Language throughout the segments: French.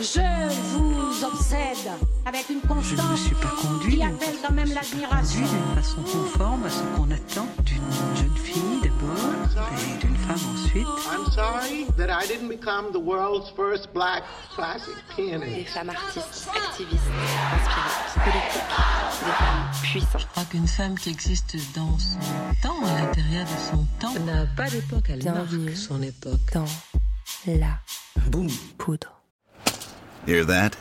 Je vous obsède avec une Je ne me constance suis pas qui appelle quand même l'admiration. d'une façon conforme à ce qu'on attend d'une jeune fille d'abord et d'une femme ensuite. I'm sorry that I didn't become the world's first black classic Des pianist. femmes artistes, activistes, inspirantes, politiques, des femmes puissantes. Je crois qu'une femme qui existe dans son temps, à l'intérieur de son temps, n'a pas d'époque, elle Bienvenue. marque son époque. Dans la Boom. poudre. Hear that?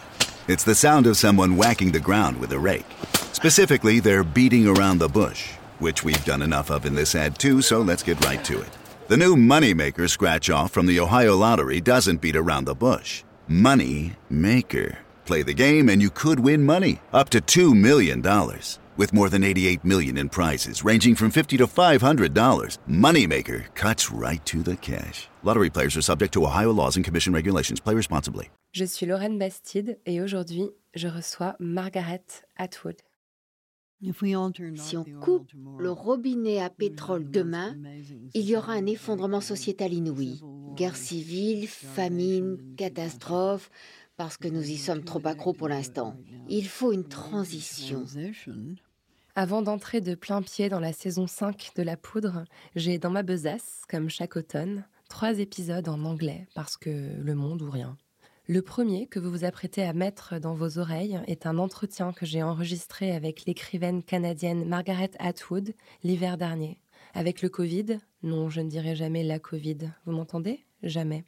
It's the sound of someone whacking the ground with a rake. Specifically, they're beating around the bush, which we've done enough of in this ad too, so let's get right to it. The new Moneymaker scratch off from the Ohio Lottery doesn't beat around the bush. Money Maker. Play the game and you could win money, up to $2 million. With more than 88 million in prizes, ranging from $50 to $500, Moneymaker cuts right to the cash. Lottery players are subject to Ohio laws and commission regulations. Play responsibly. Je suis Lorraine Bastide et aujourd'hui, je reçois Margaret Atwood. Si on coupe le robinet à pétrole demain, il y aura un effondrement sociétal inouï. Guerre civile, famine, catastrophe, parce que nous y sommes trop accros pour l'instant. Il faut une transition. Avant d'entrer de plein pied dans la saison 5 de La Poudre, j'ai dans ma besace, comme chaque automne, trois épisodes en anglais parce que le monde ou rien. Le premier que vous vous apprêtez à mettre dans vos oreilles est un entretien que j'ai enregistré avec l'écrivaine canadienne Margaret Atwood l'hiver dernier. Avec le Covid, non, je ne dirai jamais la Covid, vous m'entendez? Jamais.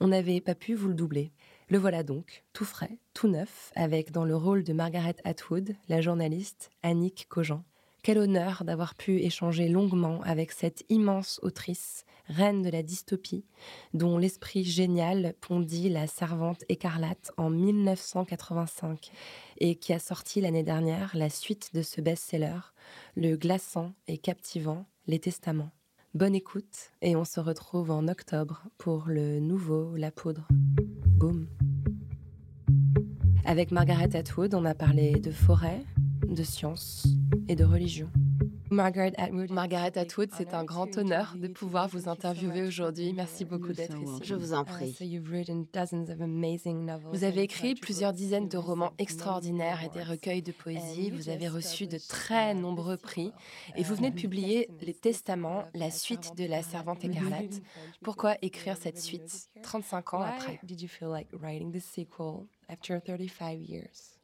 On n'avait pas pu vous le doubler. Le voilà donc, tout frais, tout neuf, avec dans le rôle de Margaret Atwood, la journaliste Annick Cogent. Quel honneur d'avoir pu échanger longuement avec cette immense autrice, reine de la dystopie, dont l'esprit génial pondit La Servante écarlate en 1985 et qui a sorti l'année dernière la suite de ce best-seller, le glaçant et captivant Les Testaments. Bonne écoute et on se retrouve en octobre pour le nouveau La Poudre. Avec Margaret Atwood, on a parlé de forêt, de science et de religion. Margaret Atwood, Margaret Atwood, c'est un grand honneur de pouvoir vous interviewer aujourd'hui. Merci beaucoup d'être ici. Je vous en prie. Vous avez écrit plusieurs dizaines de romans extraordinaires et des recueils de poésie. Vous avez reçu de très nombreux prix et vous venez de publier Les Testaments, la suite de La Servante écarlate. Pourquoi écrire cette suite 35 ans après? did you feel like writing the sequel after 35 years?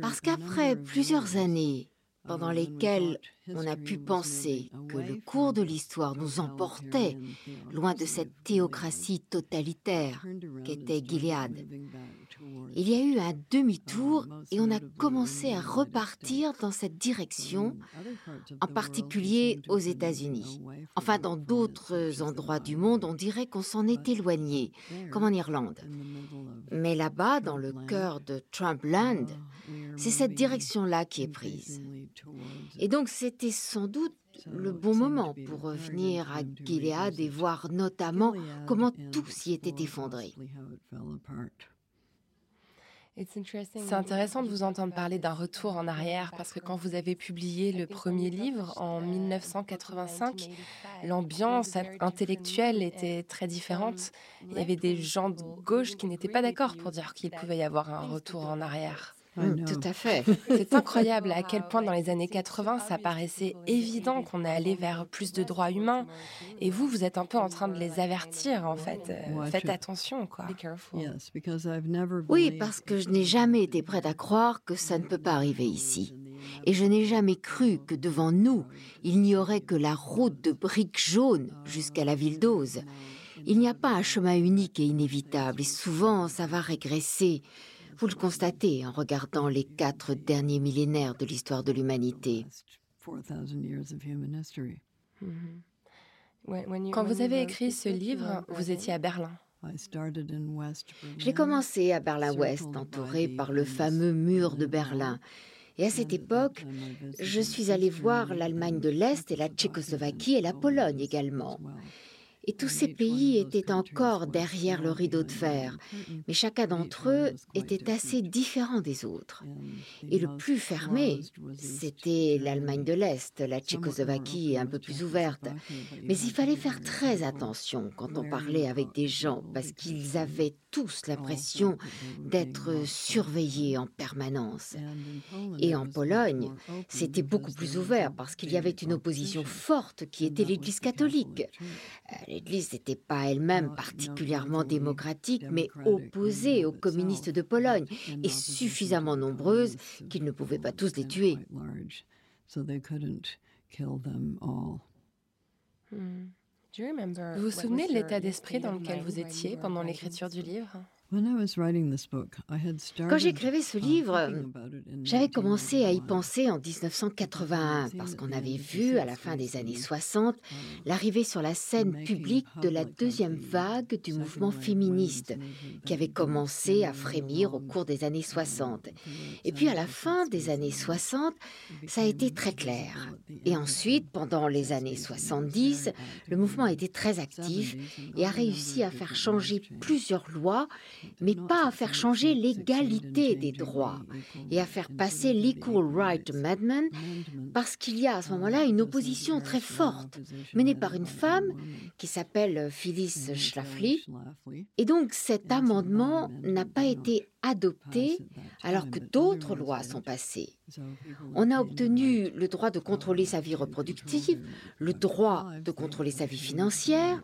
Parce qu'après plusieurs années pendant lesquelles on a pu penser que le cours de l'histoire nous emportait loin de cette théocratie totalitaire qu'était Gilead. Il y a eu un demi-tour et on a commencé à repartir dans cette direction, en particulier aux États-Unis. Enfin, dans d'autres endroits du monde, on dirait qu'on s'en est éloigné, comme en Irlande. Mais là-bas, dans le cœur de Trumpland, c'est cette direction-là qui est prise. Et donc, c'était sans doute le bon moment pour revenir à Gilead et voir notamment comment tout s'y était effondré. C'est intéressant de vous entendre parler d'un retour en arrière parce que quand vous avez publié le premier livre en 1985, l'ambiance intellectuelle était très différente. Il y avait des gens de gauche qui n'étaient pas d'accord pour dire qu'il pouvait y avoir un retour en arrière. Mm, tout à fait. C'est incroyable à quel point dans les années 80, ça paraissait évident qu'on allait vers plus de droits humains. Et vous, vous êtes un peu en train de les avertir, en fait. Euh, faites attention, quoi. Oui, parce que je n'ai jamais été prête à croire que ça ne peut pas arriver ici. Et je n'ai jamais cru que devant nous, il n'y aurait que la route de briques jaunes jusqu'à la ville d'Oz. Il n'y a pas un chemin unique et inévitable, et souvent ça va régresser. Vous le constatez en regardant les quatre derniers millénaires de l'histoire de l'humanité. Quand vous avez écrit ce livre, vous étiez à Berlin. J'ai commencé à Berlin-Ouest, entouré par le fameux mur de Berlin. Et à cette époque, je suis allée voir l'Allemagne de l'Est et la Tchécoslovaquie et la Pologne également. Et tous ces pays étaient encore derrière le rideau de fer, mais chacun d'entre eux était assez différent des autres. Et le plus fermé, c'était l'Allemagne de l'Est, la Tchécoslovaquie un peu plus ouverte. Mais il fallait faire très attention quand on parlait avec des gens, parce qu'ils avaient tous l'impression d'être surveillés en permanence. Et en Pologne, c'était beaucoup plus ouvert parce qu'il y avait une opposition forte qui était l'Église catholique. Euh, L'Église n'était pas elle-même particulièrement démocratique, mais opposée aux communistes de Pologne et suffisamment nombreuse qu'ils ne pouvaient pas tous les tuer. Vous vous souvenez de l'état d'esprit dans lequel vous étiez pendant l'écriture du livre? Quand j'écrivais ce livre, j'avais commencé à y penser en 1981 parce qu'on avait vu à la fin des années 60 l'arrivée sur la scène publique de la deuxième vague du mouvement féministe qui avait commencé à frémir au cours des années 60. Et puis à la fin des années 60, ça a été très clair. Et ensuite, pendant les années 70, le mouvement a été très actif et a réussi à faire changer plusieurs lois mais pas à faire changer l'égalité des droits et à faire passer l'Equal Right Amendment parce qu'il y a à ce moment-là une opposition très forte menée par une femme qui s'appelle Phyllis Schlafly. Et donc cet amendement n'a pas été adopté alors que d'autres lois sont passées. On a obtenu le droit de contrôler sa vie reproductive, le droit de contrôler sa vie financière,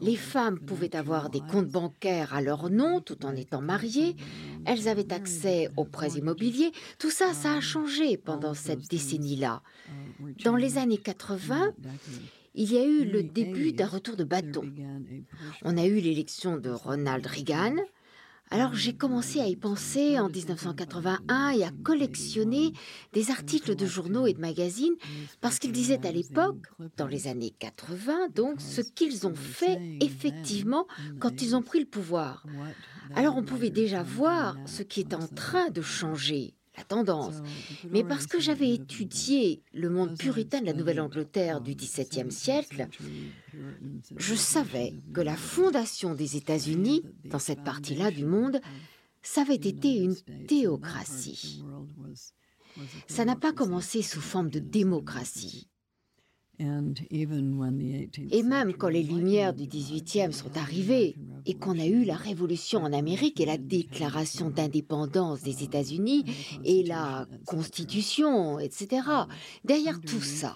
les femmes pouvaient avoir des comptes bancaires à leur nom tout en étant mariées, elles avaient accès aux prêts immobiliers, tout ça, ça a changé pendant cette décennie-là. Dans les années 80, il y a eu le début d'un retour de bâton. On a eu l'élection de Ronald Reagan, alors j'ai commencé à y penser en 1981 et à collectionner des articles de journaux et de magazines parce qu'ils disaient à l'époque, dans les années 80, donc, ce qu'ils ont fait effectivement quand ils ont pris le pouvoir. Alors on pouvait déjà voir ce qui est en train de changer tendance, mais parce que j'avais étudié le monde puritain de la Nouvelle-Angleterre du XVIIe siècle, je savais que la fondation des États-Unis, dans cette partie-là du monde, ça avait été une théocratie. Ça n'a pas commencé sous forme de démocratie. Et même quand les Lumières du 18e sont arrivées et qu'on a eu la révolution en Amérique et la déclaration d'indépendance des États-Unis et la Constitution, etc., derrière tout ça,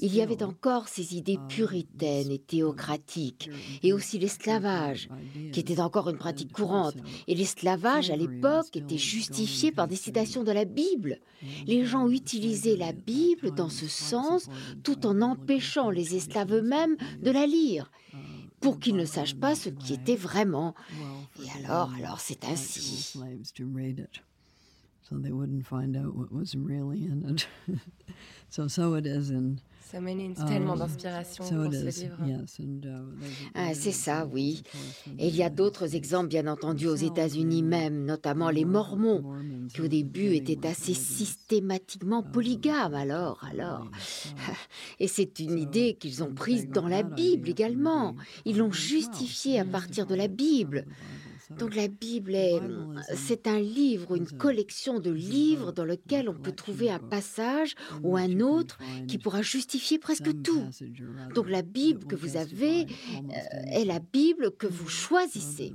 il y avait encore ces idées puritaines et théocratiques et aussi l'esclavage, qui était encore une pratique courante. Et l'esclavage, à l'époque, était justifié par des citations de la Bible. Les gens utilisaient la Bible dans ce sens tout en empêchant les esclaves eux-mêmes de la lire, pour qu'ils ne sachent pas ce qui était vraiment. Et alors, alors c'est ainsi. Ça mène tellement d'inspiration pour ce livre. Ah, c'est ça, oui. Et il y a d'autres exemples, bien entendu, aux États-Unis même, notamment les Mormons, qui au début étaient assez systématiquement polygames. Alors, alors. Et c'est une idée qu'ils ont prise dans la Bible également. Ils l'ont justifiée à partir de la Bible. Donc la Bible est, c'est un livre, une collection de livres dans lequel on peut trouver un passage ou un autre qui pourra justifier presque tout. Donc la Bible que vous avez euh, est la Bible que vous choisissez.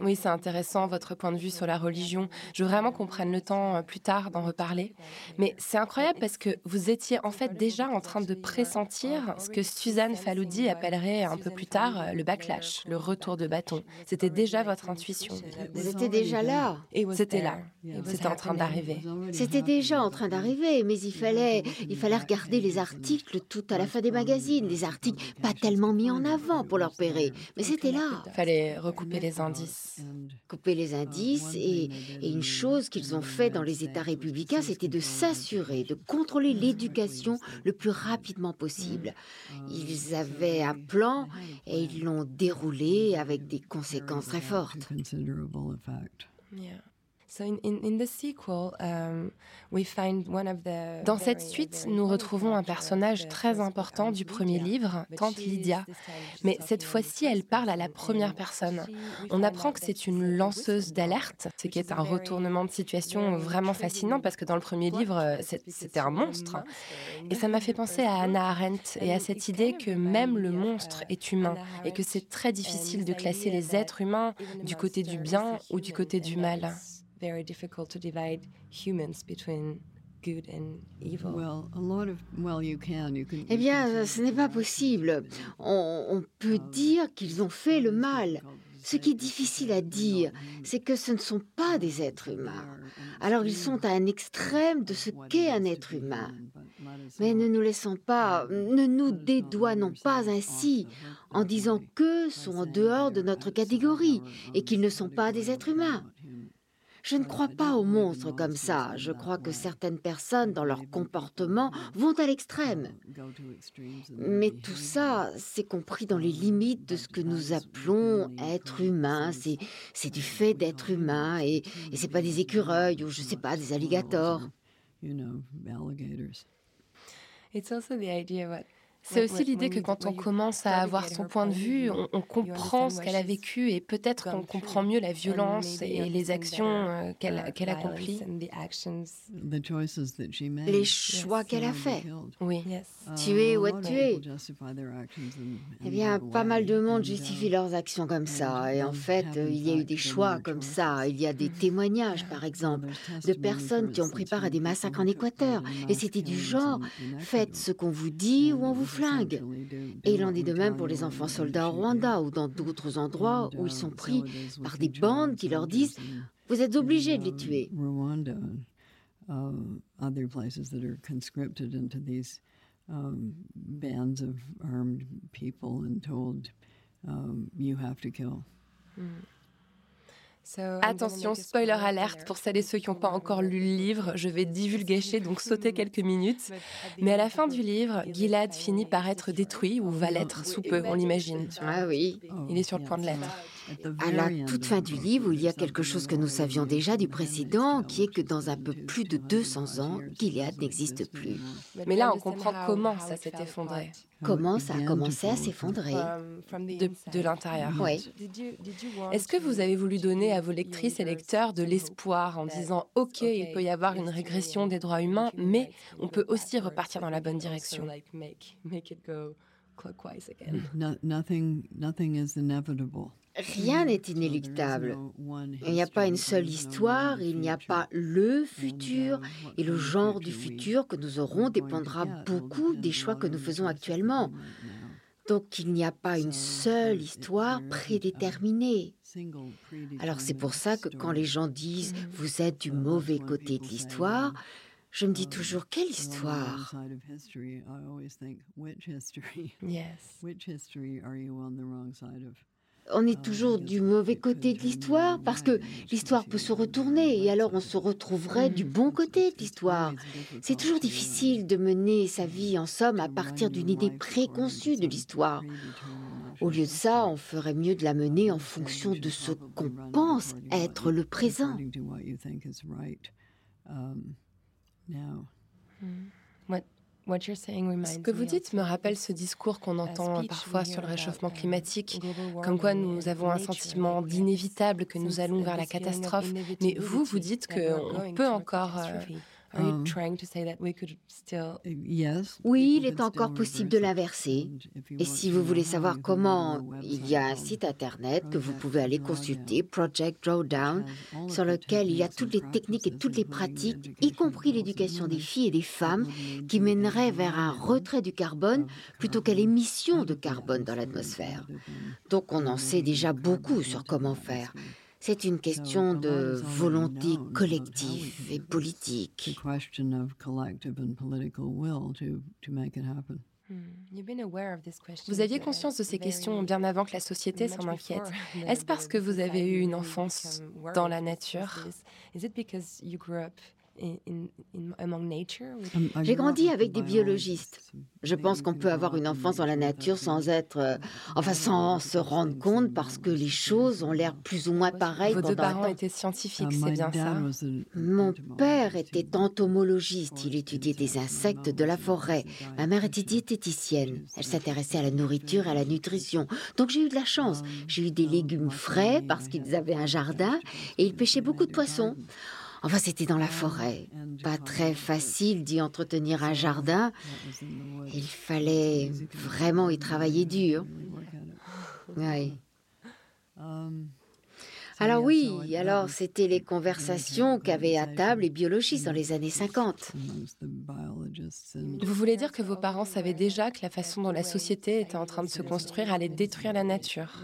Oui, c'est intéressant votre point de vue sur la religion. Je veux vraiment qu'on prenne le temps euh, plus tard d'en reparler. Mais c'est incroyable parce que vous étiez en fait déjà en train de pressentir ce que Suzanne Faloudi appellerait un peu plus tard euh, le backlash, le retour de bâton. C'était déjà votre intuition. Vous étiez déjà là. C'était là. C'était en train d'arriver. C'était déjà en train d'arriver, mais il fallait, il fallait regarder les articles tout à la fin des magazines, les articles pas tellement mis en avant pour leur pérer, mais c'était là. Il fallait couper les indices. Couper les indices et, une chose qu'ils ont fait dans les États républicains, c'était de s'assurer de contrôler l'éducation le plus rapidement possible. Ils avaient un plan et ils l'ont déroulé avec des conséquences très fortes. Dans cette suite, nous retrouvons un personnage très important du premier livre, Tante Lydia. Mais cette fois-ci, elle parle à la première personne. On apprend que c'est une lanceuse d'alerte, ce qui est un retournement de situation vraiment fascinant parce que dans le premier livre, c'était un monstre. Et ça m'a fait penser à Anna Arendt et à cette idée que même le monstre est humain et que c'est très difficile de classer les êtres humains du côté du bien ou du côté du mal. Very difficult to divide humans between good and evil. Well, a lot of, well, you can, you can, eh bien, ce n'est pas possible. On, on peut dire qu'ils ont fait le mal. Ce qui est difficile à dire, c'est que ce ne sont pas des êtres humains. Alors ils sont à un extrême de ce qu'est un être humain. Mais ne nous laissons pas, ne nous dédouanons pas ainsi en disant qu'eux sont en dehors de notre catégorie et qu'ils ne sont pas des êtres humains. Je ne crois pas aux monstres comme ça. Je crois que certaines personnes, dans leur comportement, vont à l'extrême. Mais tout ça, c'est compris dans les limites de ce que nous appelons être humain. C'est du fait d'être humain et, et c'est pas des écureuils ou je sais pas, des alligators. It's also the idea c'est aussi l'idée que quand on commence à avoir son point de vue, on, comprend ce qu'elle a vécu et peut-être qu'on comprend mieux la violence et les actions euh, qu'elle accomplit. Les choix qu'elle a faits. Oui. Tuer ou être tué. Eh bien, pas mal de monde justifie leurs actions comme ça. Et en fait, il y a eu des choix comme ça. Il y a des témoignages, par exemple, de personnes qui ont pris part à des massacres en Équateur. Et c'était du genre, faites ce qu'on vous dit ou on vous flingue. Et il en est de même pour les enfants soldats au Rwanda ou dans d'autres endroits où ils sont pris par des bandes qui leur disent Vous êtes obligés de les tuer. Um, bands of armed people and told you have to kill. Mm. Attention, spoiler alerte pour celles et ceux qui n'ont pas encore lu le livre. Je vais divulguer, donc sauter quelques minutes. Mais à la fin du livre, Gilad finit par être détruit ou va l'être sous peu, on l'imagine. Ah oui. Il est sur le point de l'être. À la toute fin du livre, il y a quelque chose que nous savions déjà du précédent, qui est que dans un peu plus de 200 ans, Gilead n'existe plus. Mais là, on comprend comment ça s'est effondré. Comment ça a commencé à s'effondrer De, l'intérieur. Oui. Est-ce que vous avez voulu donner à vos lectrices et lecteurs de l'espoir en disant OK, il peut y avoir une régression des droits humains, mais on peut aussi repartir dans la bonne direction Rien n'est inéluctable. Il n'y a pas une seule histoire, il n'y a pas le futur, et le genre du futur que nous aurons dépendra beaucoup des choix que nous faisons actuellement. Donc il n'y a pas une seule histoire prédéterminée. Alors c'est pour ça que quand les gens disent ⁇ vous êtes du mauvais côté de l'histoire ⁇ je me dis toujours quelle histoire? On est toujours du mauvais côté de l'histoire parce que l'histoire peut se retourner et alors on se retrouverait du bon côté de l'histoire. C'est toujours difficile de mener sa vie en somme à partir d'une idée préconçue de l'histoire. Au lieu de ça, on ferait mieux de la mener en fonction de ce qu'on pense être le présent. Ce que vous dites me rappelle ce discours qu'on entend parfois sur le réchauffement climatique, comme quoi nous avons un sentiment d'inévitable que nous allons vers la catastrophe. Mais vous, vous dites qu'on peut encore oui, il est encore possible de l'inverser. Et si vous voulez savoir comment, il y a un site internet que vous pouvez aller consulter, Project Drawdown, sur lequel il y a toutes les techniques et toutes les pratiques, y compris l'éducation des filles et des femmes, qui mèneraient vers un retrait du carbone plutôt qu'à l'émission de carbone dans l'atmosphère. Donc on en sait déjà beaucoup sur comment faire. C'est une question de volonté collective et politique. Vous aviez conscience de ces questions bien avant que la société s'en inquiète. Est-ce parce que vous avez eu une enfance dans la nature? J'ai grandi avec des biologistes. Je pense qu'on peut avoir une enfance dans la nature sans être, euh, enfin sans se rendre compte parce que les choses ont l'air plus ou moins pareilles. Vos deux parents étaient scientifiques, c'est bien ça? Mon père était entomologiste. Il étudiait des insectes de la forêt. Ma mère était diététicienne. Elle s'intéressait à la nourriture et à la nutrition. Donc j'ai eu de la chance. J'ai eu des légumes frais parce qu'ils avaient un jardin et ils pêchaient beaucoup de poissons. Enfin, c'était dans la forêt. Pas très facile d'y entretenir un jardin. Il fallait vraiment y travailler dur. Oui. Alors oui, alors c'était les conversations qu'avaient à table les biologistes dans les années 50. Vous voulez dire que vos parents savaient déjà que la façon dont la société était en train de se construire allait détruire la nature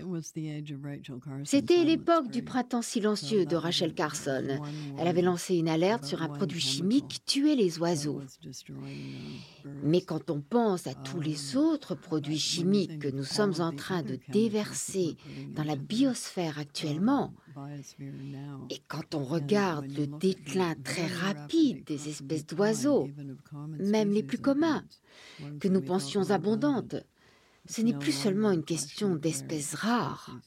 C'était l'époque du printemps silencieux de Rachel Carson. Elle avait lancé une alerte sur un produit chimique qui tuait les oiseaux. Mais quand on pense à tous les autres produits chimiques que nous sommes en train de déverser dans la biosphère actuellement, et quand on regarde le déclin très rapide des espèces d'oiseaux, même les plus communs, que nous pensions abondantes, ce n'est plus seulement une question d'espèces rares.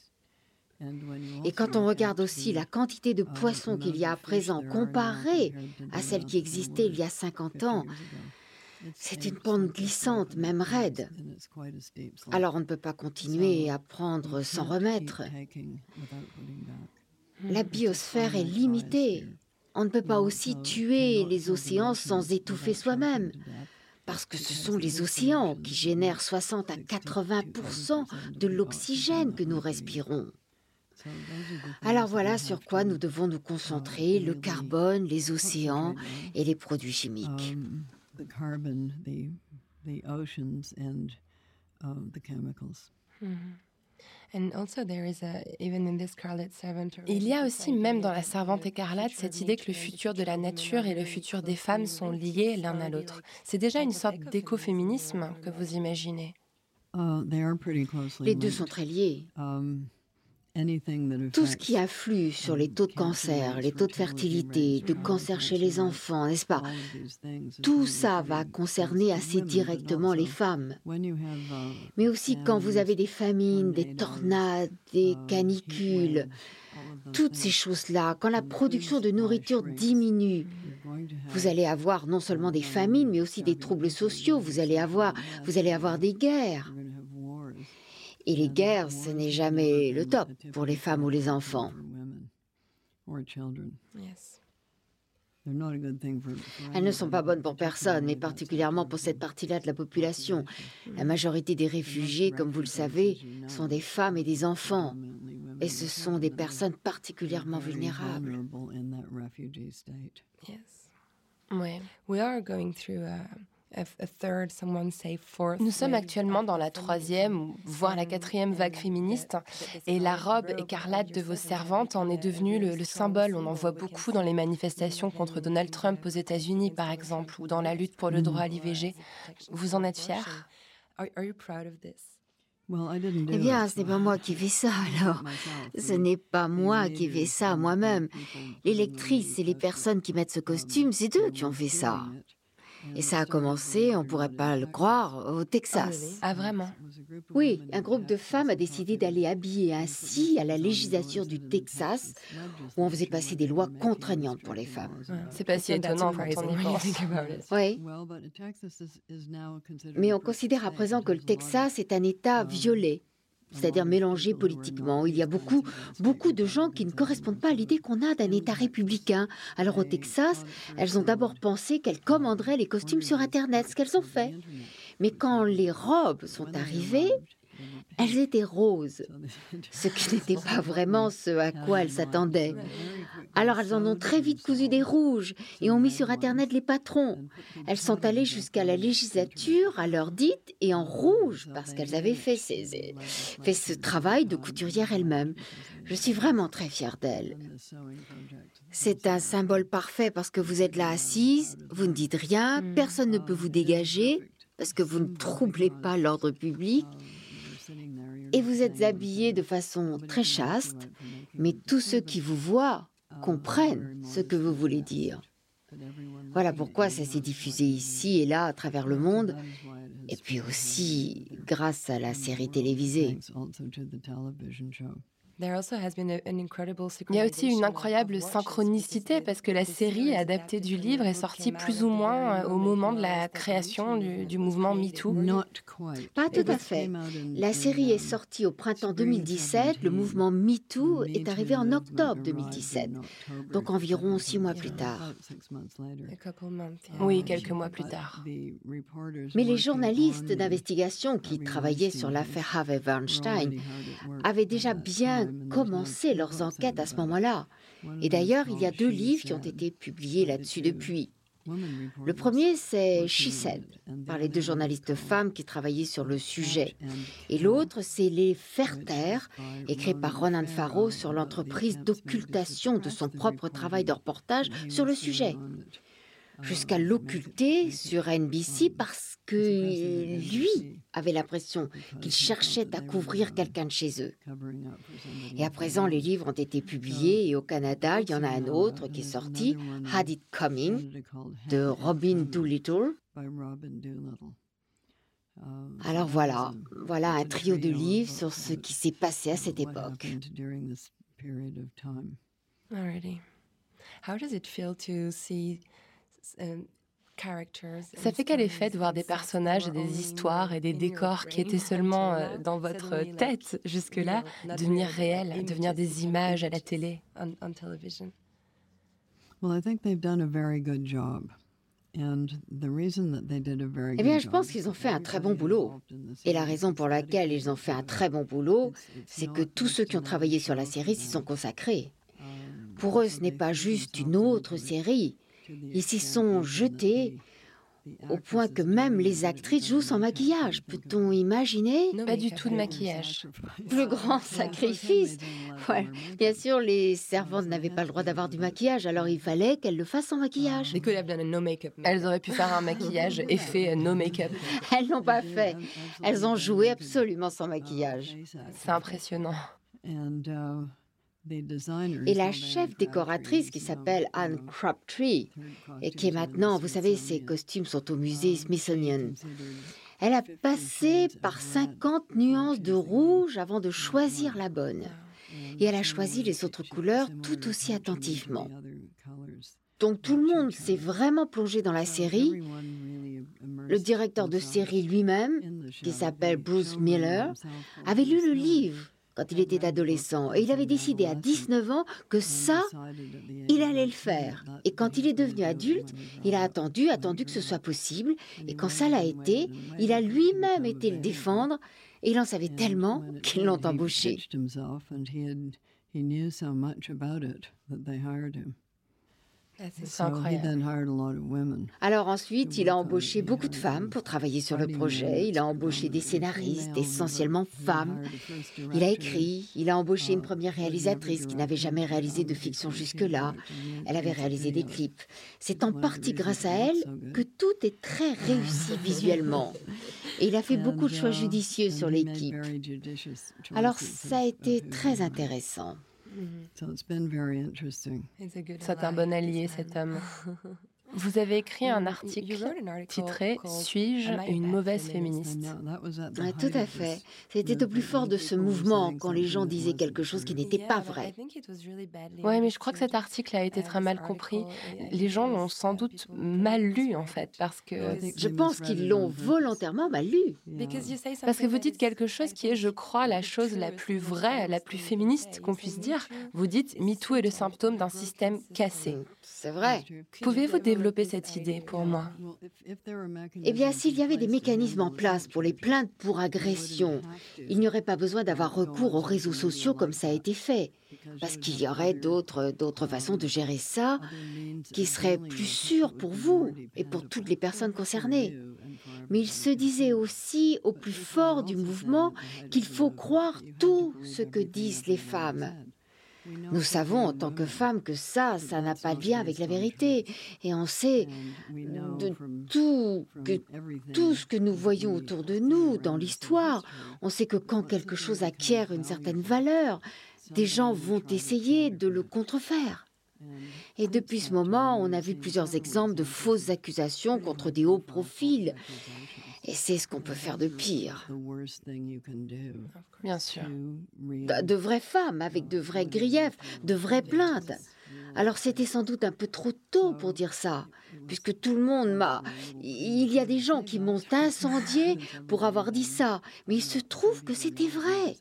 Et quand on regarde aussi la quantité de poissons qu'il y a à présent comparée à celle qui existait il y a 50 ans, c'est une pente glissante, même raide. Alors on ne peut pas continuer à prendre sans remettre. La biosphère est limitée. On ne peut pas aussi tuer les océans sans étouffer soi-même. Parce que ce sont les océans qui génèrent 60 à 80% de l'oxygène que nous respirons. Alors voilà sur quoi nous devons nous concentrer, le carbone, les océans et les produits chimiques. Il y a aussi, même dans la servante écarlate, cette idée que le futur de la nature et le futur des femmes sont liés l'un à l'autre. C'est déjà une sorte d'écoféminisme que vous imaginez. Uh, Les deux sont très liés. Tout ce qui afflue sur les taux de cancer, les taux de fertilité, de cancer chez les enfants, n'est-ce pas? Tout ça va concerner assez directement les femmes. Mais aussi quand vous avez des famines, des tornades, des canicules, toutes ces choses-là, quand la production de nourriture diminue, vous allez avoir non seulement des famines, mais aussi des troubles sociaux, vous allez avoir, vous allez avoir des guerres. Et les guerres, ce n'est jamais le top pour les femmes ou les enfants. Elles ne sont pas bonnes pour personne, mais particulièrement pour cette partie-là de la population. La majorité des réfugiés, comme vous le savez, sont des femmes et des enfants. Et ce sont des personnes particulièrement vulnérables. Oui. Nous sommes actuellement dans la troisième, voire la quatrième vague féministe, et la robe écarlate de vos servantes en est devenue le, symbole. On en voit beaucoup dans les manifestations contre Donald Trump aux États-Unis, par exemple, ou dans la lutte pour le droit à l'IVG. Vous en êtes fier eh bien, ce n'est pas moi qui fais ça, alors. Ce n'est pas moi qui fais ça moi-même. Les lectrices et les personnes qui mettent ce costume, c'est eux qui ont fait ça. Et ça a commencé, on ne pourrait pas le croire, au Texas. Ah vraiment? Oui, un groupe de femmes a décidé d'aller habiller ainsi à la législature du Texas, où on faisait passer des lois contraignantes pour les femmes. C'est pas si étonnant quand on y pense. Oui. Mais on considère à présent que le Texas est un État violé c'est-à-dire mélangé politiquement. Il y a beaucoup, beaucoup de gens qui ne correspondent pas à l'idée qu'on a d'un État républicain. Alors au Texas, elles ont d'abord pensé qu'elles commanderaient les costumes sur Internet, ce qu'elles ont fait. Mais quand les robes sont arrivées, elles étaient roses, ce qui n'était pas vraiment ce à quoi elles s'attendaient. Alors elles en ont très vite cousu des rouges et ont mis sur Internet les patrons. Elles sont allées jusqu'à la législature à l'heure dite et en rouge parce qu'elles avaient fait, fait ce travail de couturière elles-mêmes. Je suis vraiment très fière d'elles. C'est un symbole parfait parce que vous êtes là assise, vous ne dites rien, personne ne peut vous dégager parce que vous ne troublez pas l'ordre public et vous êtes habillé de façon très chaste, mais tous ceux qui vous voient comprennent ce que vous voulez dire. Voilà pourquoi ça s'est diffusé ici et là à travers le monde, et puis aussi grâce à la série télévisée. Il y a aussi une incroyable synchronicité parce que la série adaptée du livre est sortie plus ou moins euh, au moment de la création du, mouvement MeToo. Pas tout à fait. La série est sortie au printemps 2017, le mouvement MeToo est arrivé en octobre 2017, donc environ six mois plus tard. Oui, quelques mois plus tard. Mais les journalistes d'investigation qui travaillaient sur l'affaire Harvey Weinstein avaient déjà bien commencé leurs enquêtes à ce moment-là. Et d'ailleurs, il y a deux livres qui ont été publiés là-dessus depuis. Le premier, c'est She par les deux journalistes femmes qui travaillaient sur le sujet. Et l'autre, c'est Les Taire, écrit par Ronan Farrow sur l'entreprise d'occultation de son propre travail de reportage sur le sujet jusqu'à l'occulter sur NBC parce que lui avait l'impression qu'il cherchait à couvrir quelqu'un de chez eux. Et à présent, les livres ont été publiés et au Canada, il y en a un autre qui est sorti, Had It Coming, de Robin Doolittle. Alors voilà, voilà un trio de livres sur ce qui s'est passé à cette époque. Alrighty. How does it feel to see euh, ça fait quel effet de voir des personnages et des histoires et des décors qui étaient seulement euh, dans votre tête jusque-là devenir réels, devenir des images à la télé, Eh bien, je pense qu'ils ont fait un très bon boulot. Et la raison pour laquelle ils ont fait un très bon boulot, c'est que tous ceux qui ont travaillé sur la série s'y sont consacrés. Pour eux, ce n'est pas juste une autre série, ils s'y sont jetés au point que même les actrices jouent sans maquillage. Peut-on imaginer Pas du tout de maquillage. Plus grand sacrifice. Bien sûr, les servantes n'avaient pas le droit d'avoir du maquillage, alors il fallait qu'elles le fassent sans maquillage. Elles auraient pu faire un maquillage effet no make-up. Elles l'ont pas fait. Elles ont joué absolument sans maquillage. C'est impressionnant. Et la chef décoratrice qui s'appelle Anne Crabtree, et qui est maintenant, vous savez, ses costumes sont au musée Smithsonian. Elle a passé par 50 nuances de rouge avant de choisir la bonne. Et elle a choisi les autres couleurs tout aussi attentivement. Donc tout le monde s'est vraiment plongé dans la série. Le directeur de série lui-même, qui s'appelle Bruce Miller, avait lu le livre quand il était adolescent et il avait décidé à 19 ans que ça, il allait le faire. Et quand il est devenu adulte, il a attendu, attendu que ce soit possible. Et quand ça l'a été, il a lui-même été le défendre et il en savait tellement qu'ils l'ont embauché. C'est incroyable. Alors ensuite, il a embauché beaucoup de femmes pour travailler sur le projet. Il a embauché des scénaristes, essentiellement femmes. Il a écrit, il a embauché une première réalisatrice qui n'avait jamais réalisé de fiction jusque-là. Elle avait réalisé des clips. C'est en partie grâce à elle que tout est très réussi visuellement. Et il a fait beaucoup de choix judicieux sur l'équipe. Alors ça a été très intéressant. C'est un bon allié, cet homme. Vous avez écrit un article titré Suis-je une mauvaise féministe? Tout à fait. C'était au plus fort de ce mouvement quand les gens disaient quelque chose qui n'était pas vrai. Oui, mais je crois que cet article a été très mal compris. Les gens l'ont sans doute mal lu, en fait, parce que... Je pense qu'ils l'ont volontairement mal lu. Parce que vous dites quelque chose qui est, je crois, la chose la plus vraie, la plus féministe qu'on puisse dire. Vous dites MeToo est le symptôme d'un système cassé. C'est vrai. Pouvez-vous développer cette idée pour moi Eh bien, s'il y avait des mécanismes en place pour les plaintes pour agression, il n'y aurait pas besoin d'avoir recours aux réseaux sociaux comme ça a été fait, parce qu'il y aurait d'autres, d'autres façons de gérer ça qui seraient plus sûres pour vous et pour toutes les personnes concernées. Mais il se disait aussi au plus fort du mouvement qu'il faut croire tout ce que disent les femmes. Nous savons en tant que femmes que ça, ça n'a pas de lien avec la vérité. Et on sait de tout, que tout ce que nous voyons autour de nous dans l'histoire, on sait que quand quelque chose acquiert une certaine valeur, des gens vont essayer de le contrefaire. Et depuis ce moment, on a vu plusieurs exemples de fausses accusations contre des hauts profils. Et c'est ce qu'on peut faire de pire. Bien sûr. De, vraies femmes avec de vrais griefs, de vraies plaintes. Alors c'était sans doute un peu trop tôt pour dire ça, puisque tout le monde m'a... Il y a des gens qui m'ont incendié pour avoir dit ça, mais il se trouve que c'était vrai.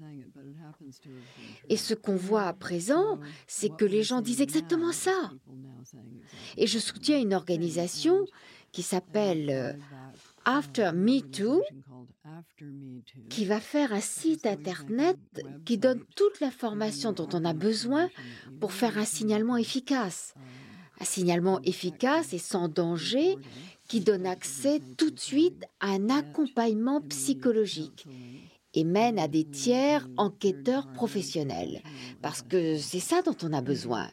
Et ce qu'on voit à présent, c'est que les gens disent exactement ça. Et je soutiens une organisation qui s'appelle euh, After Me Too, qui va faire un site internet qui donne toute l'information dont on a besoin pour faire un signalement efficace. Un signalement efficace et sans danger qui donne accès tout de suite à un accompagnement psychologique et mène à des tiers enquêteurs professionnels. Parce que c'est ça dont on a besoin.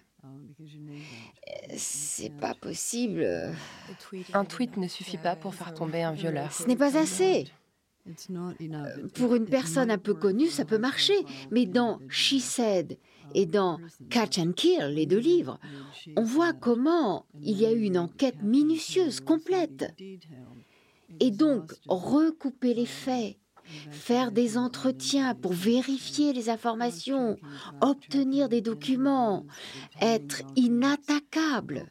C'est pas possible. Un tweet ne suffit pas pour faire tomber un violeur. Ce n'est pas assez. Pour une personne un peu connue, ça peut marcher, mais dans She Said et dans Catch and Kill, les deux livres, on voit comment il y a eu une enquête minutieuse, complète. Et donc, recouper les faits, faire des entretiens pour vérifier les informations, obtenir des documents, être inattaquable.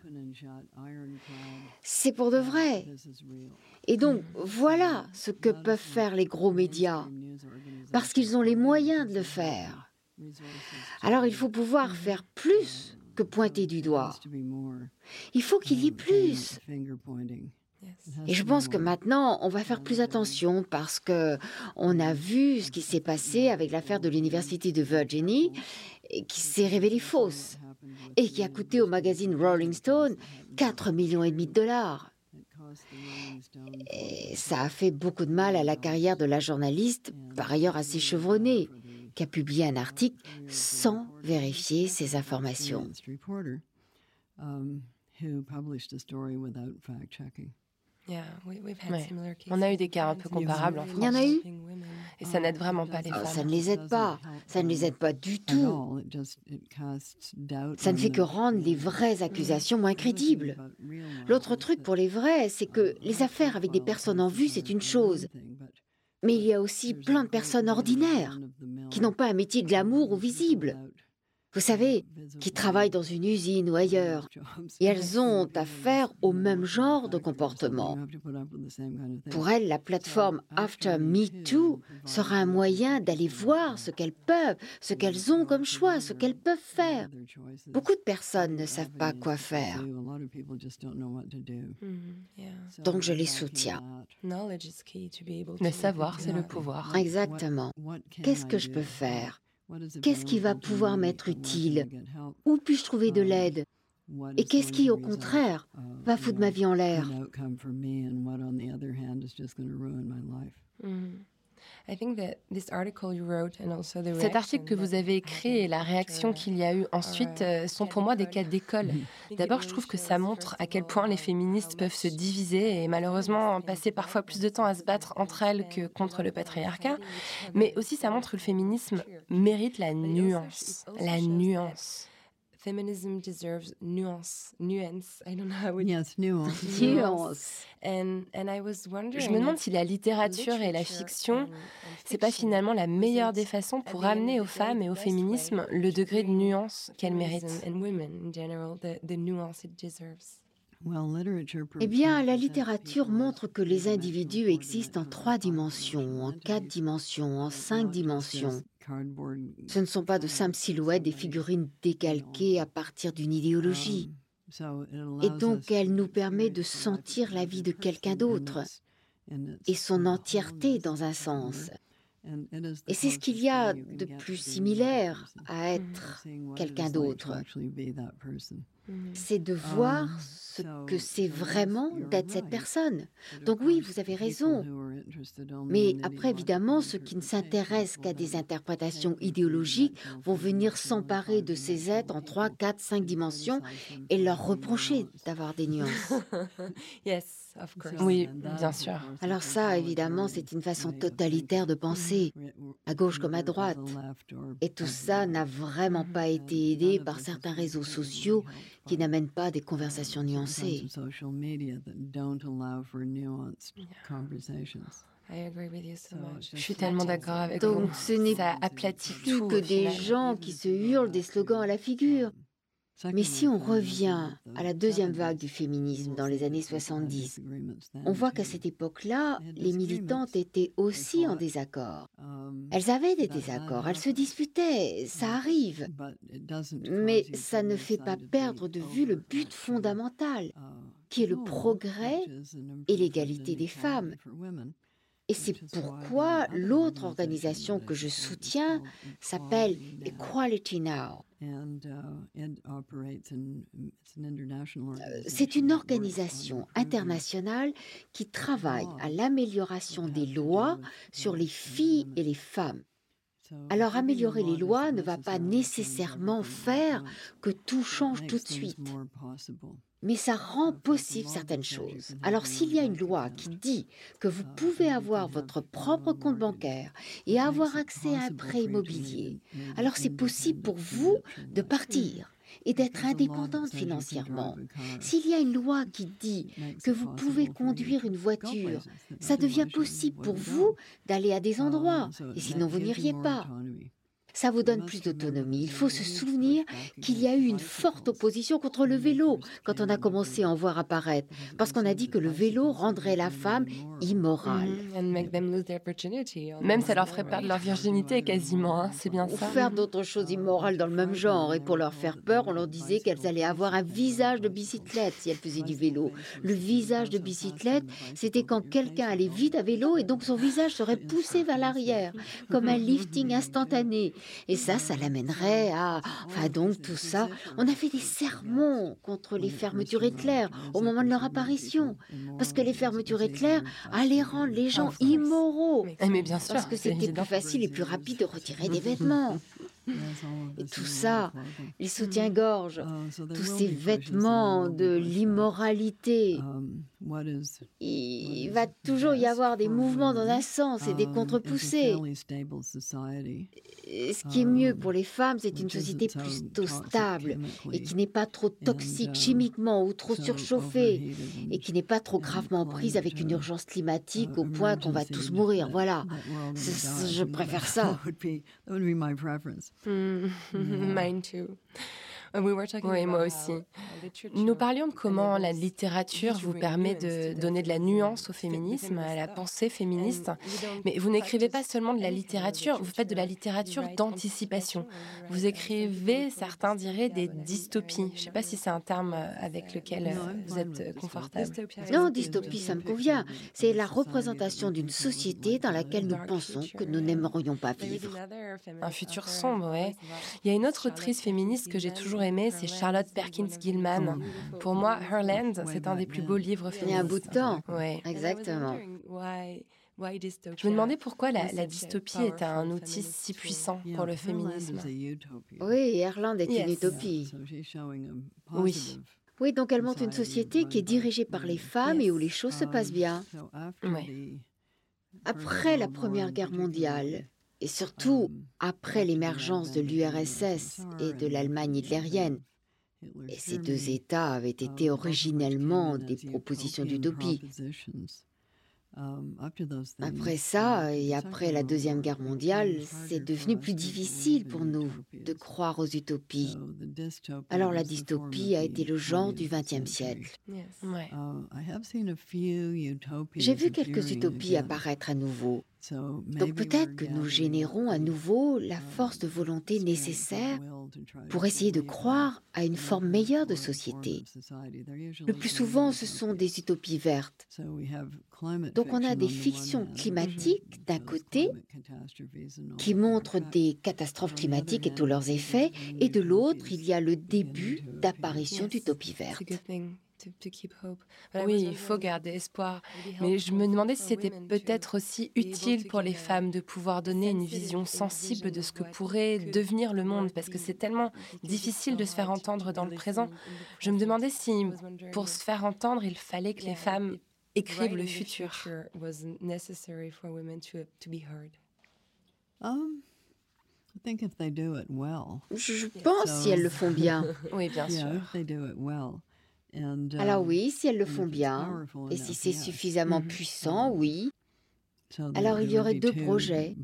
C'est pour de vrai. Et donc, voilà ce que peuvent faire les gros médias, parce qu'ils ont les moyens de le faire. Alors, il faut pouvoir faire plus que pointer du doigt. Il faut qu'il y ait plus. Et je pense que maintenant, on va faire plus attention parce que on a vu ce qui s'est passé avec l'affaire de l'université de Virginie qui s'est révélée fausse et qui a coûté au magazine Rolling Stone 4 millions et demi de dollars. Et ça a fait beaucoup de mal à la carrière de la journaliste, par ailleurs assez chevronnée, qui a publié un article sans vérifier ses informations. On a eu des cas un peu comparables en France. Il y en a eu Et ça n'aide vraiment pas les oh, femmes. Ça ne les aide pas. Ça ne les aide pas du tout. Ça ne fait que rendre les vraies accusations moins crédibles. L'autre truc pour les vrais, c'est que les affaires avec des personnes en vue, c'est une chose. Mais il y a aussi plein de personnes ordinaires qui n'ont pas un métier glamour ou visible vous savez, qui travaillent dans une usine ou ailleurs, et elles ont affaire au même genre de comportement. Pour elles, la plateforme After Me Too sera un moyen d'aller voir ce qu'elles peuvent, ce qu'elles ont comme choix, ce qu'elles peuvent faire. Beaucoup de personnes ne savent pas quoi faire. Donc je les soutiens. Le savoir, c'est le pouvoir. Exactement. Qu'est-ce que je peux faire? Qu'est-ce qui va pouvoir m'être utile? Où puis-je trouver de l'aide? Et qu'est-ce qui, au contraire, va foutre ma vie en l'air? Cet article que vous avez écrit et la réaction qu'il y a eu ensuite euh, sont pour moi des cas d'école. D'abord, je trouve que ça montre à quel point les féministes peuvent se diviser et malheureusement passer parfois plus de temps à se battre entre elles que contre le patriarcat. Mais aussi, ça montre que le féminisme mérite la nuance. La nuance feminism deserves nuance. Nuance. I don't know how it... Yes, nuance. nuance. And, and I was wondering, Je me demande si la littérature et la fiction, c'est pas finalement la meilleure des façons pour amener aux femmes et au féminisme le degré de nuance qu'elles méritent. And women in general, the, the nuance it deserves. Eh bien, la littérature montre que les individus existent en trois dimensions, en quatre dimensions, en cinq dimensions. Ce ne sont pas de simples silhouettes des figurines décalquées à partir d'une idéologie. Um, et donc, elle nous permet de sentir la vie de quelqu'un d'autre et son entièreté dans un sens. Et c'est ce qu'il y a de plus similaire à être quelqu'un d'autre. C'est de voir um, ce que c'est vraiment d'être cette personne. Donc oui, vous avez raison. Mais après, évidemment, ceux qui ne s'intéressent qu'à des interprétations idéologiques vont venir s'emparer de ces êtres en 3, 4, 5 dimensions et leur reprocher d'avoir des nuances. Oui, bien sûr. Alors ça, évidemment, c'est une façon totalitaire de penser, à gauche comme à droite. Et tout ça n'a vraiment pas été aidé par certains réseaux sociaux qui n'amènent pas des conversations nuancées. Je suis tellement d'accord avec vous. Donc ce n'est plus que des gens qui se hurlent des slogans à la figure. Mais si on revient à la deuxième vague du féminisme dans les années 70, on voit qu'à cette époque-là, les militantes étaient aussi en désaccord. Elles avaient des désaccords, elles se disputaient, ça arrive. Mais ça ne fait pas perdre de vue le but fondamental, qui est le progrès et l'égalité des femmes. Et c'est pourquoi l'autre organisation que je soutiens s'appelle Equality Now. C'est une organisation internationale qui travaille à l'amélioration des lois sur les filles et les femmes. Alors améliorer les lois ne va pas nécessairement faire que tout change tout de suite mais ça rend possible certaines choses. Alors s'il y a une loi qui dit que vous pouvez avoir votre propre compte bancaire et avoir accès à un prêt immobilier, alors c'est possible pour vous de partir et d'être indépendante financièrement. S'il y a une loi qui dit que vous pouvez conduire une voiture, ça devient possible pour vous d'aller à des endroits, et sinon vous n'iriez pas ça vous donne plus d'autonomie. Il faut se souvenir qu'il y a eu une forte opposition contre le vélo quand on a commencé à en voir apparaître, parce qu'on a dit que le vélo rendrait la femme immorale. Mm-hmm. Même ça leur ferait perdre leur virginité quasiment, hein. c'est bien ça. Ou faire d'autres choses immorales dans le même genre, et pour leur faire peur, on leur disait qu'elles allaient avoir un visage de bicyclette si elles faisaient du vélo. Le visage de bicyclette, c'était quand quelqu'un allait vite à vélo et donc son visage serait poussé vers l'arrière, comme un lifting instantané. Et ça, ça l'amènerait à... Enfin donc tout ça, on a fait des sermons contre les fermetures éclairs au moment de leur apparition. Parce que les fermetures éclairs allaient rendre les gens immoraux. Mais bien sûr. Parce que c'était plus facile et plus rapide de retirer des vêtements. Et tout ça, les soutiens-gorge, tous ces vêtements de l'immoralité. Il va toujours y avoir des mouvements dans un sens et des contre-poussées. Ce qui est mieux pour les femmes, c'est une société plutôt stable et qui n'est pas trop toxique chimiquement ou trop surchauffée et qui n'est pas trop gravement prise avec une urgence climatique au point qu'on va tous mourir. Voilà, je préfère ça. Mm. Mine too. Oui, moi aussi. Nous parlions de comment la littérature vous permet de donner de la nuance au féminisme, à la pensée féministe. Mais vous n'écrivez pas seulement de la littérature, vous faites de la littérature d'anticipation. Vous écrivez, certains diraient, des dystopies. Je ne sais pas si c'est un terme avec lequel vous êtes confortable. Non, dystopie, ça me convient. C'est la représentation d'une société dans laquelle nous pensons que nous n'aimerions pas vivre. Un futur sombre, oui. Il y a une autre autrice féministe que j'ai toujours aimée, c'est Charlotte Perkins Gilman. Pour moi, Herland, c'est un des plus beaux livres féministes. Il y a un bout de temps. Oui. Exactement. Je me demandais pourquoi la, dystopie est un outil si puissant pour le féminisme. Oui, Herland est une utopie. Oui. Oui, donc elle montre une société qui est dirigée par les femmes et où les choses se passent bien. Après la Première Guerre mondiale, et surtout après l'émergence de l'URSS et de l'Allemagne hitlérienne. Et ces deux États avaient été originellement des propositions d'utopie. Après ça, et après la Deuxième Guerre mondiale, c'est devenu plus difficile pour nous de croire aux utopies. Alors la dystopie a été le genre du XXe siècle. J'ai vu quelques utopies apparaître à nouveau. Donc peut-être que nous générons à nouveau la force de volonté nécessaire pour essayer de croire à une forme meilleure de société. Le plus souvent, ce sont des utopies vertes. Donc on a des fictions climatiques d'un côté qui montrent des catastrophes climatiques et tous leurs effets, et de l'autre, il y a le début d'apparition d'utopies vertes. Oui, il faut garder espoir. Mais je me demandais si c'était peut-être aussi utile pour les femmes de pouvoir donner une vision sensible de ce que pourrait devenir le monde, parce que c'est tellement difficile de se faire entendre dans le présent. Je me demandais si, pour se faire entendre, il fallait que les femmes écrivent le futur. Je pense si elles le font bien. oui, bien sûr. Alors oui, si elles le font bien, et si c'est suffisamment puissant, oui. Alors il y aurait deux projets.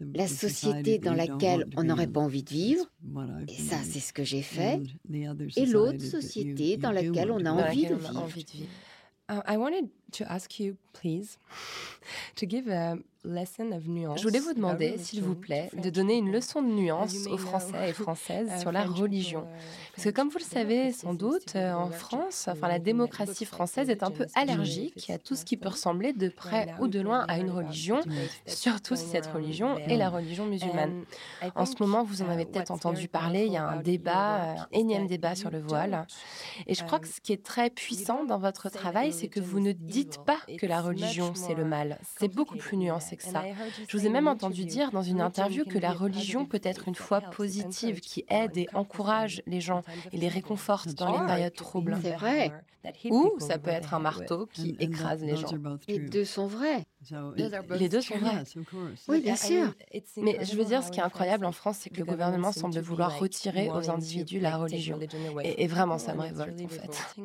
La société dans laquelle on n'aurait pas envie de vivre, et ça c'est ce que j'ai fait, et l'autre société dans laquelle on a envie de vivre. Uh, I wanted to ask you, please, to give a lesson of nuance. Je voulais vous demander, s'il vous plaît, de donner une leçon de nuance aux Français et Françaises sur la religion. Parce que comme vous le savez sans doute, en France, enfin la démocratie française est un peu allergique à tout ce qui peut ressembler de près ou de loin à une religion, surtout si cette religion est la religion musulmane. En ce moment, vous en avez peut-être entendu parler, il y a un débat, un énième débat sur le voile. Et je crois que ce qui est très puissant dans votre travail, c'est que vous ne dites pas que la religion, c'est le mal. C'est beaucoup plus nuancé que ça. Je vous ai même entendu dire dans une interview que la religion peut être une foi positive qui aide et encourage les gens et les réconforte dans les périodes troubles. C'est vrai. Ou ça peut être un marteau qui écrase les gens. Les deux sont vrais. Les deux sont vrais. Oui, bien sûr. Mais je veux dire, ce qui est incroyable en France, c'est que le gouvernement semble vouloir retirer aux individus la religion. Et, vraiment, ça me révolte, en fait.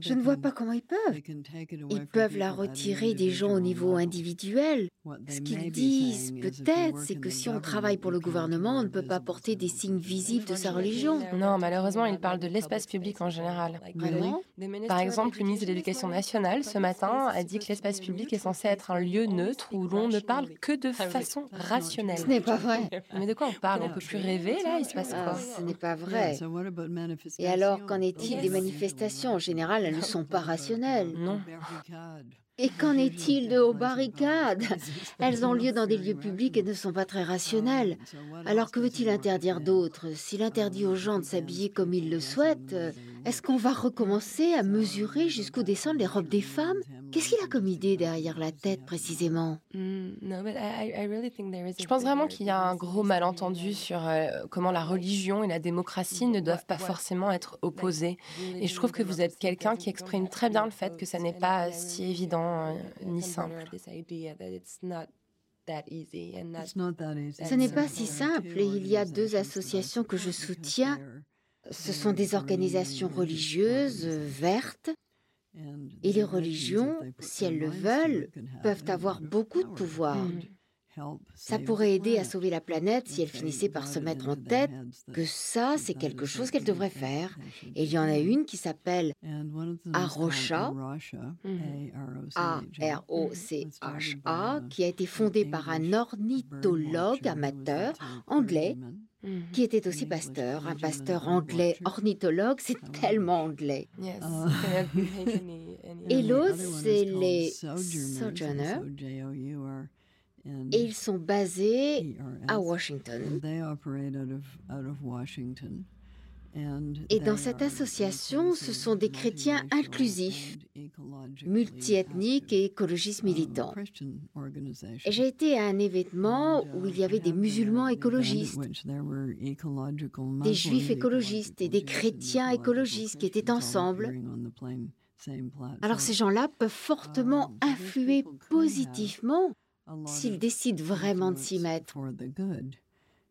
Je ne vois pas comment ils peuvent. Ils peuvent la retirer des gens au niveau individuel. Ce qu'ils disent, peut-être, c'est que si on travaille pour le gouvernement, on ne peut pas porter des signes visibles de sa religion. Non, malheureusement, ils parlent de l'espace public en général. Vraiment Par exemple, le ministre de l'Éducation nationale, ce matin, a dit que l'espace public est censé être un lieu neutre où l'on ne parle que de façon rationnelle. Ce n'est pas vrai. Mais de quoi on parle? On peut plus rêver, là Il se passe quoi? Ce n'est pas vrai. Et alors, qu'en est-il des manifestations En général, elles ne sont pas rationnelles. Non. Et qu'en est-il de aux barricades? Elles ont lieu dans des lieux publics et ne sont pas très rationnelles. Alors que veut-il interdire d'autres? S'il interdit aux gens de s'habiller comme ils le souhaitent, est-ce qu'on va recommencer à mesurer jusqu'où descendent les robes des femmes? Qu'est-ce qu'il a comme idée derrière la tête précisément? Je pense vraiment qu'il y a un gros malentendu sur euh, comment la religion et la démocratie ne doivent pas forcément être opposées. Et je trouve que vous êtes quelqu'un qui exprime très bien le fait que ça n'est pas si évident euh, ni simple. Ce n'est pas si simple. Et il y a deux associations que je soutiens ce sont des organisations religieuses vertes et les religions, si elles le veulent, peuvent avoir beaucoup de pouvoir. Ça pourrait aider à sauver la planète si elles finissaient par se mettre en tête que ça, c'est quelque chose qu'elles devraient faire. Et il y en a une qui s'appelle Arosha, A-R-O-C-H-A, qui a été fondée par un ornithologue amateur anglais Mhm. qui était aussi pasteur, un pasteur anglais ornithologue, c'est tellement anglais. Et l'autre, c'est les Sojourners. Et ils sont basés à Washington. Et dans cette association, ce sont des chrétiens inclusifs, multiethniques et écologistes militants. Et j'ai été à un événement où il y avait des musulmans écologistes, des juifs écologistes et des chrétiens écologistes qui étaient ensemble. Alors ces gens-là peuvent fortement influer positivement s'ils décident vraiment de s'y mettre.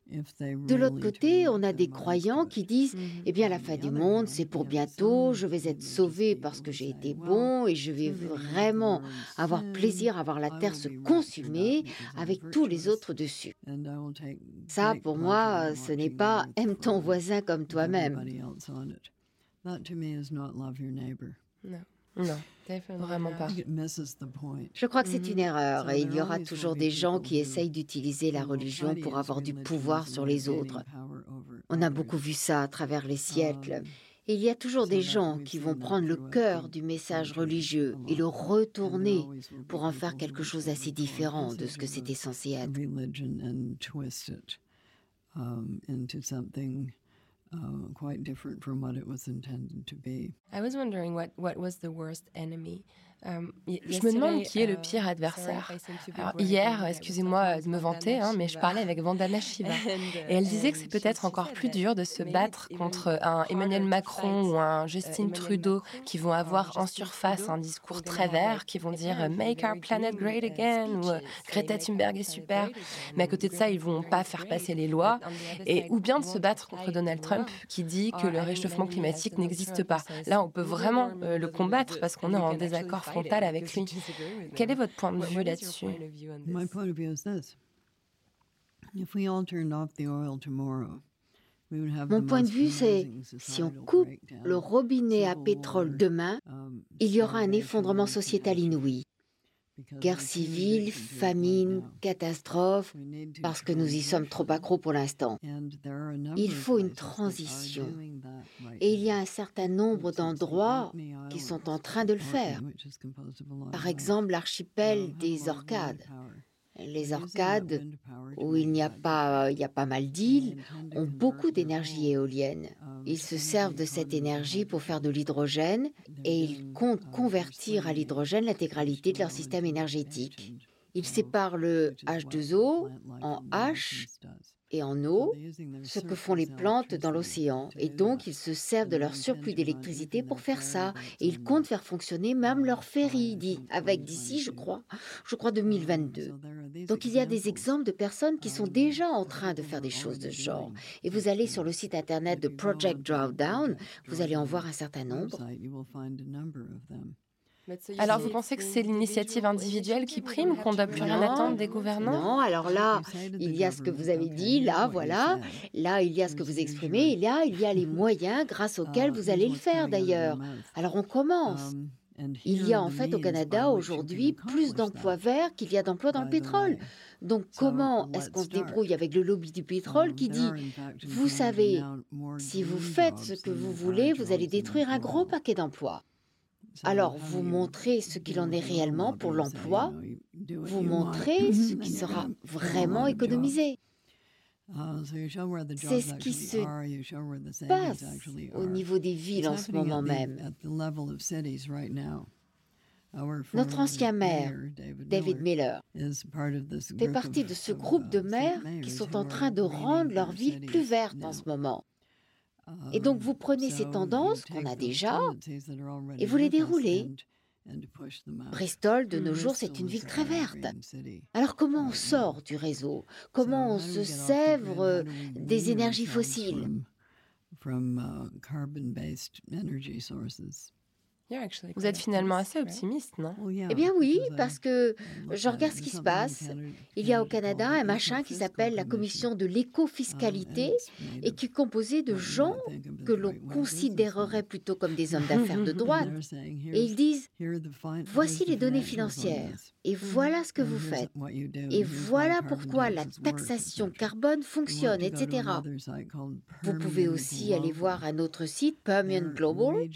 De l'autre côté, on a des croyants qui disent Eh bien, la fin du monde, c'est pour bientôt, je vais être sauvé parce que j'ai été bon et je vais vraiment avoir plaisir à voir la terre se consumer avec tous les autres dessus. Ça, pour moi, ce n'est pas aime ton voisin comme toi-même. Non, vraiment pas. Je crois que c'est une erreur et il y aura toujours des gens qui essayent d'utiliser la religion pour avoir du pouvoir sur les autres. On a beaucoup vu ça à travers les siècles. Et il y a toujours des gens qui vont prendre le cœur du message religieux et le retourner pour en faire quelque chose assez différent de ce que c'était censé être. Uh, quite different from what it was intended to be. I was wondering what, what was the worst enemy Euh, je me demande qui est le pire adversaire. hier, excusez-moi de me vanter, hein, mais je parlais avec Vandana Shiva. Et elle disait que c'est peut-être encore plus dur de se battre contre un Emmanuel Macron ou un Justin Trudeau qui vont avoir en surface un discours très vert, qui vont dire Make our planet great again ou Greta Thunberg est super. Mais à côté de ça, ils vont pas faire passer les lois. Et, ou bien de se battre contre Donald Trump qui dit que le réchauffement climatique n'existe pas. Là, on peut vraiment euh, le combattre parce qu'on est en désaccord avec lui. Quel est votre point de vue là-dessus mon point de vue, c'est si on coupe le robinet à pétrole demain, um, il y aura un effondrement sociétal inouï. Guerre civile, famine, catastrophe, parce que nous y sommes trop accros pour l'instant. Il faut une transition. Et il y a un certain nombre d'endroits qui sont en train de le faire. Par exemple, l'archipel des Orcades. Les Orcades, où il n'y a pas, il y a pas mal d'îles, ont beaucoup d'énergie éolienne. Ils se servent de cette énergie pour faire de l'hydrogène et ils comptent convertir à l'hydrogène l'intégralité de leur système énergétique. Ils séparent le H2O en H et en eau, ce que font les plantes dans l'océan. Et donc, ils se servent de leur surplus d'électricité pour faire ça. Et ils comptent faire fonctionner même leur ferry, dit, avec d'ici, je crois, je crois 2022. Donc, il y a des exemples de personnes qui sont déjà en train de faire des choses de ce genre. Et vous allez sur le site internet de Project Drawdown, vous allez en voir un certain nombre. Alors vous pensez que c'est l'initiative individuelle qui prime, qu'on ne doit plus rien attendre des gouvernants? Non, alors là, il y a ce que vous avez dit, là, voilà. Là, il y a ce que vous exprimez, et là, il y a les moyens grâce auxquels vous allez le faire d'ailleurs. Alors on commence. Il y a en fait au Canada aujourd'hui plus d'emplois verts qu'il y a d'emplois dans le pétrole. Donc comment est-ce qu'on se débrouille avec le lobby du pétrole qui dit, vous savez, si vous faites ce que vous voulez, vous allez détruire un gros paquet d'emplois alors, vous montrez ce qu'il en est réellement pour l'emploi, vous montrez ce qui sera vraiment économisé. C'est ce qui se passe au niveau des villes en ce moment même. Notre ancien maire, David Miller, fait partie de ce groupe de maires qui sont en train de rendre leur ville plus verte en ce moment. Et donc vous prenez ces tendances qu'on a déjà et vous les déroulez. Bristol, de nos jours, c'est une ville très verte. Alors comment on sort du réseau? Comment on se sèvre des énergies fossiles? Vous êtes finalement assez optimiste, non? Eh bien oui, parce que je regarde ce qui se passe. Il y a au Canada un machin qui s'appelle la Commission de l'éco-fiscalité et qui est composé de gens que l'on considérerait plutôt comme des hommes d'affaires de droite. Et ils disent, voici les données financières et voilà ce que vous faites. Et voilà pourquoi la taxation carbone fonctionne, etc. Vous pouvez aussi aller voir un autre site, Permian Global.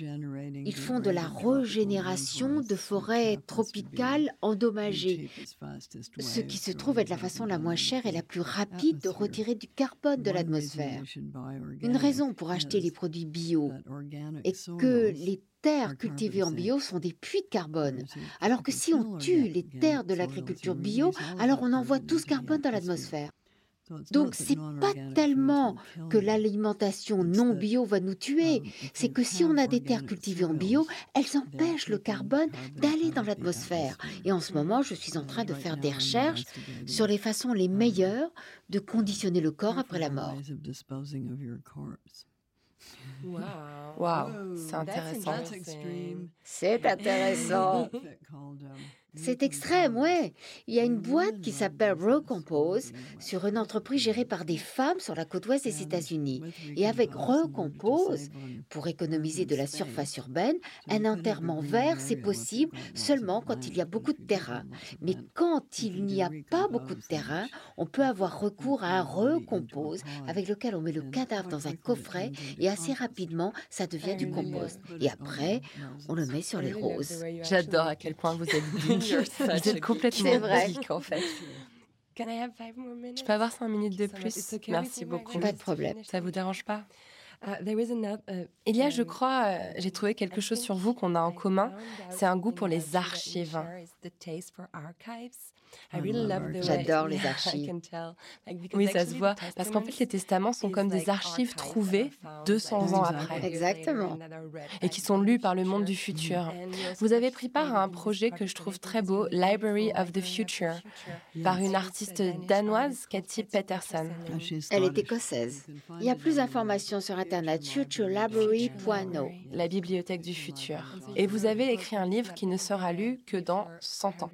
Ils font de la régénération de forêts tropicales endommagées, ce qui se trouve être la façon la moins chère et la plus rapide de retirer du carbone de l'atmosphère. Une raison pour acheter les produits bio est que les terres cultivées en bio sont des puits de carbone. Alors que si on tue les terres de l'agriculture bio, alors on envoie tout ce carbone dans l'atmosphère. Donc c'est pas tellement que l'alimentation non bio va nous tuer, c'est que si on a des terres cultivées en bio, elles empêchent le carbone d'aller dans l'atmosphère. Et en ce moment, je suis en train de faire des recherches sur les façons les meilleures de conditionner le corps après la mort. Wow, c'est intéressant. C'est intéressant. C'est extrême, ouais. Il y a une boîte qui s'appelle Recompose sur une entreprise gérée par des femmes sur la côte ouest des États-Unis. Et avec Recompose, pour économiser de la surface urbaine, un enterrement vert, c'est possible seulement quand il y a beaucoup de terrain. Mais quand il n'y a pas beaucoup de terrain, on peut avoir recours à un Recompose avec lequel on met le cadavre dans un coffret et assez rapidement, ça devient du compost. Et après, on le met sur les roses. J'adore à quel point vous êtes Vous êtes complètement en fait. Je peux avoir cinq minutes de plus Merci beaucoup. Pas de problème. Ça vous dérange pas? Il y a, je crois, euh, j'ai trouvé quelque chose sur vous qu'on a en commun. C'est un goût pour les archives. J'adore les archives. Oui, ça se voit. Parce qu'en fait, les testaments sont comme des archives trouvées 200 ans après. Exactement. Et qui sont lus par le monde du futur. Vous avez pris part à un projet que je trouve très beau, Library of the Future, par une artiste danoise, Cathy Peterson. Elle est écossaise. Il y a plus d'informations sur Internet, futurelibrary.no. La bibliothèque du futur. Et vous avez écrit un livre qui ne sera lu que dans 100 ans.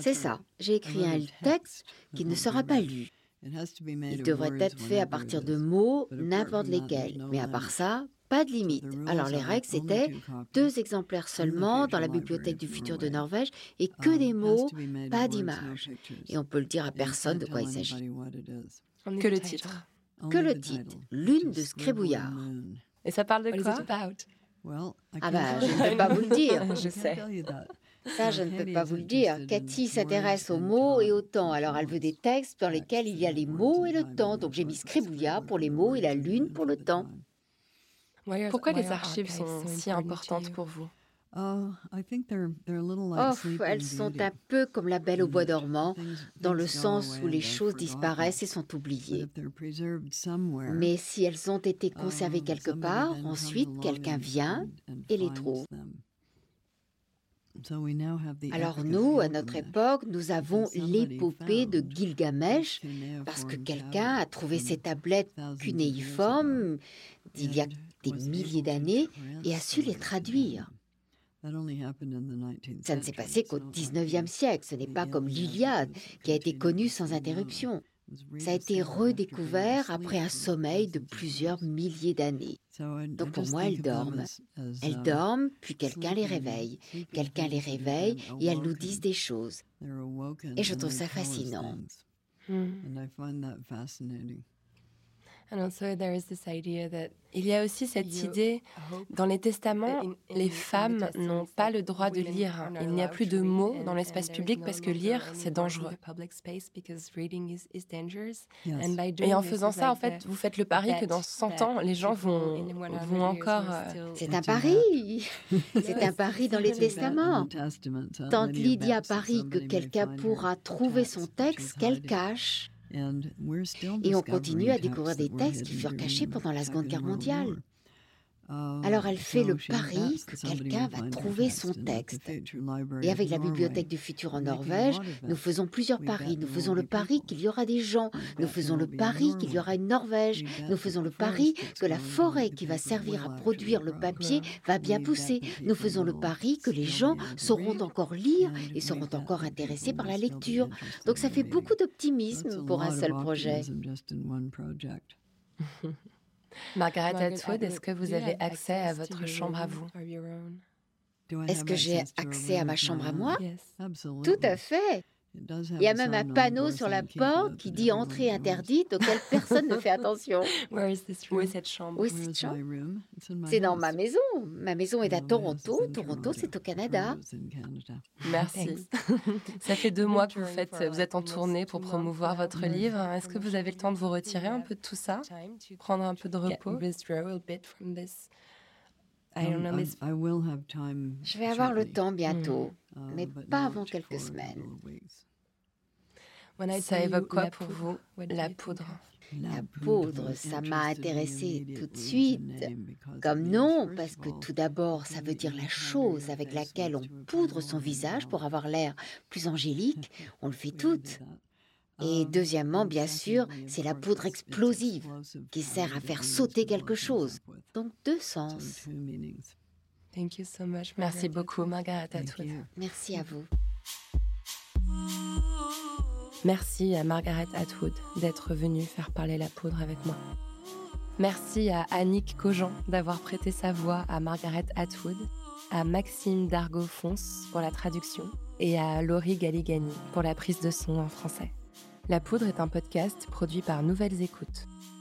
C'est ça. J'ai écrit un texte qui ne sera pas lu. Il devrait être fait à partir de mots, n'importe lesquels. Mais à part ça, pas de limite. Alors les règles, c'était deux exemplaires seulement dans la bibliothèque du futur de Norvège et que des mots, pas d'images. Et on peut le dire à personne de quoi il s'agit. Que le titre. Que le titre, Lune de Scribouillard. Et ça parle de quoi Ah bah, je ne peux pas vous le dire. je sais. Ça, je ne peux pas vous le dire. Cathy s'intéresse aux mots et au temps. Alors, elle veut des textes dans lesquels il y a les mots et le temps. Donc, j'ai mis Scribouillard pour les mots et la lune pour le temps. Pourquoi les archives sont si importantes pour vous? Oh, elles sont un peu comme la belle au bois dormant, dans le sens où les choses disparaissent et sont oubliées. Mais si elles ont été conservées quelque part, ensuite quelqu'un vient et les trouve. Alors nous, à notre époque, nous avons l'épopée de Gilgamesh parce que quelqu'un a trouvé ces tablettes cunéiformes d'il y a des milliers d'années et a su les traduire. Ça ne s'est passé qu'au XIXe siècle, ce n'est pas comme l'Iliade qui a été connue sans interruption. Ça a été redécouvert après un sommeil de plusieurs milliers d'années. Donc pour moi, elles dorment. Elles dorment, puis quelqu'un les réveille. Quelqu'un les réveille et elles nous disent des choses. Et je trouve ça fascinant. Il y a aussi cette idée, dans les testaments, les femmes n'ont pas le droit de lire. Il n'y a plus de mots dans l'espace public parce que lire, c'est dangereux. Et en faisant ça, en fait, vous faites le pari que dans 100 ans, les gens vont, vont encore... Euh, c'est un pari C'est un pari dans les testaments. Tante Lydia parie que quelqu'un pourra trouver son texte qu'elle cache. Et on continue à découvrir des textes qui furent cachés pendant la Seconde Guerre mondiale. Uh, Alors elle fait le pari que quelqu'un va trouver son texte. Et avec la Bibliothèque du futur en Norvège, nous faisons plusieurs paris. Nous faisons le pari qu'il y aura des gens. Nous faisons le pari qu'il y aura une Norvège. Nous faisons le pari que la forêt qui va servir à produire le papier va bien pousser. Nous faisons le pari que les gens sauront encore lire et seront encore intéressés par la lecture. Donc ça fait beaucoup d'optimisme pour un seul projet. Margaret Atwood, est-ce que vous avez accès à votre chambre à vous? Est-ce que j'ai accès à ma chambre à moi? Tout à fait. Il y a même un panneau sur la porte qui dit entrée interdite auquel personne ne fait attention. Où est cette chambre? Où est cette chambre? C'est dans ma maison. Ma maison est à Toronto. Toronto, c'est au Canada. Merci. Ça fait deux mois que vous faites, vous êtes en tournée pour promouvoir votre livre. Est-ce que vous avez le temps de vous retirer un peu de tout ça, prendre un peu de repos? je vais avoir le temps bientôt, hmm. Mais pas avant quelques semaines. Ça évoque quoi pour vous, la poudre La poudre, ça m'a intéressée tout de suite. Comme non, parce que tout d'abord, ça veut dire la chose avec laquelle on poudre son visage pour avoir l'air plus angélique. On le fait toutes. Et deuxièmement, bien sûr, c'est la poudre explosive qui sert à faire sauter quelque chose. Donc deux sens. Merci beaucoup, Margaret Atwood. Merci à vous. Merci à Margaret Atwood d'être venue faire parler la poudre avec moi. Merci à Annick Cogent d'avoir prêté sa voix à Margaret Atwood, à Maxime Dargaud-Fons pour la traduction et à Laurie Galigani pour la prise de son en français. La Poudre est un podcast produit par Nouvelles Écoutes.